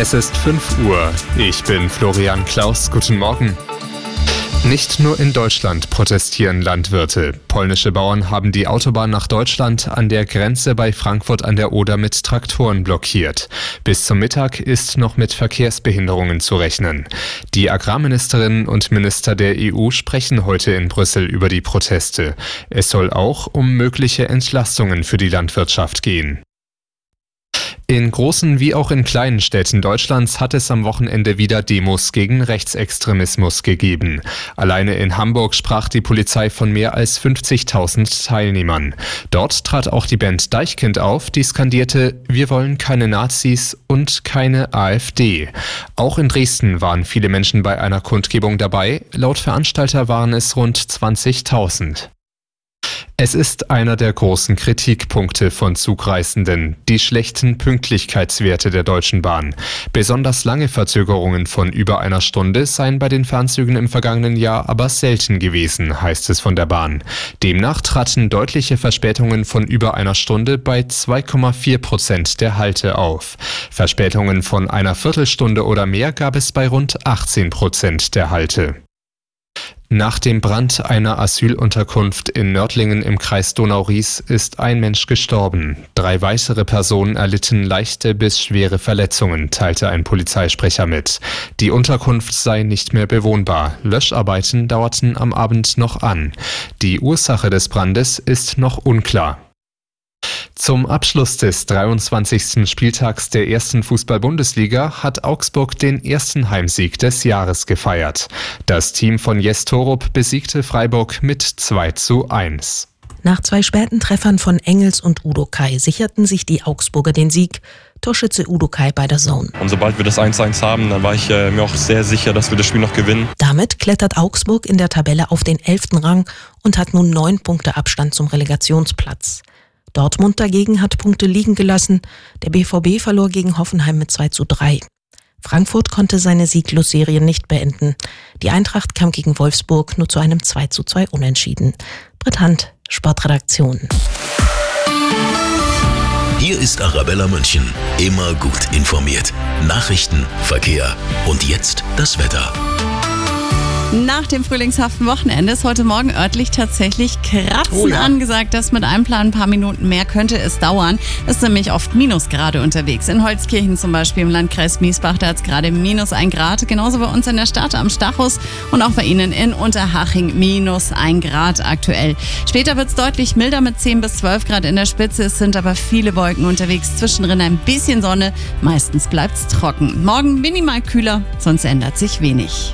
Es ist 5 Uhr. Ich bin Florian Klaus. Guten Morgen. Nicht nur in Deutschland protestieren Landwirte. Polnische Bauern haben die Autobahn nach Deutschland an der Grenze bei Frankfurt an der Oder mit Traktoren blockiert. Bis zum Mittag ist noch mit Verkehrsbehinderungen zu rechnen. Die Agrarministerinnen und Minister der EU sprechen heute in Brüssel über die Proteste. Es soll auch um mögliche Entlastungen für die Landwirtschaft gehen. In großen wie auch in kleinen Städten Deutschlands hat es am Wochenende wieder Demos gegen Rechtsextremismus gegeben. Alleine in Hamburg sprach die Polizei von mehr als 50.000 Teilnehmern. Dort trat auch die Band Deichkind auf, die skandierte Wir wollen keine Nazis und keine AfD. Auch in Dresden waren viele Menschen bei einer Kundgebung dabei. Laut Veranstalter waren es rund 20.000. Es ist einer der großen Kritikpunkte von Zugreisenden, die schlechten Pünktlichkeitswerte der Deutschen Bahn. Besonders lange Verzögerungen von über einer Stunde seien bei den Fernzügen im vergangenen Jahr aber selten gewesen, heißt es von der Bahn. Demnach traten deutliche Verspätungen von über einer Stunde bei 2,4 Prozent der Halte auf. Verspätungen von einer Viertelstunde oder mehr gab es bei rund 18 Prozent der Halte. Nach dem Brand einer Asylunterkunft in Nördlingen im Kreis Donau-Ries ist ein Mensch gestorben. Drei weitere Personen erlitten leichte bis schwere Verletzungen, teilte ein Polizeisprecher mit. Die Unterkunft sei nicht mehr bewohnbar. Löscharbeiten dauerten am Abend noch an. Die Ursache des Brandes ist noch unklar. Zum Abschluss des 23. Spieltags der ersten Fußball-Bundesliga hat Augsburg den ersten Heimsieg des Jahres gefeiert. Das Team von Jes Torup besiegte Freiburg mit 2 zu 1. Nach zwei späten Treffern von Engels und Udo Kai sicherten sich die Augsburger den Sieg. Torschütze Udo Kai bei der Zone. Und sobald wir das 1-1 haben, dann war ich äh, mir auch sehr sicher, dass wir das Spiel noch gewinnen. Damit klettert Augsburg in der Tabelle auf den 11. Rang und hat nun neun Punkte Abstand zum Relegationsplatz. Dortmund dagegen hat Punkte liegen gelassen. Der BVB verlor gegen Hoffenheim mit 2 zu 3. Frankfurt konnte seine Sieglosserie nicht beenden. Die Eintracht kam gegen Wolfsburg nur zu einem 2 zu 2 Unentschieden. Britt Hand, Sportredaktion. Hier ist Arabella München. Immer gut informiert. Nachrichten, Verkehr und jetzt das Wetter. Nach dem frühlingshaften Wochenende ist heute Morgen örtlich tatsächlich Kratzen oh ja. angesagt. Das mit einem Plan ein paar Minuten mehr könnte es dauern. Es ist nämlich oft Minusgrade unterwegs. In Holzkirchen zum Beispiel im Landkreis Miesbach, da hat es gerade minus ein Grad. Genauso bei uns in der Stadt am Stachus und auch bei Ihnen in Unterhaching minus ein Grad aktuell. Später wird es deutlich milder mit 10 bis 12 Grad in der Spitze. Es sind aber viele Wolken unterwegs. Zwischendrin ein bisschen Sonne. Meistens bleibt es trocken. Morgen minimal kühler, sonst ändert sich wenig.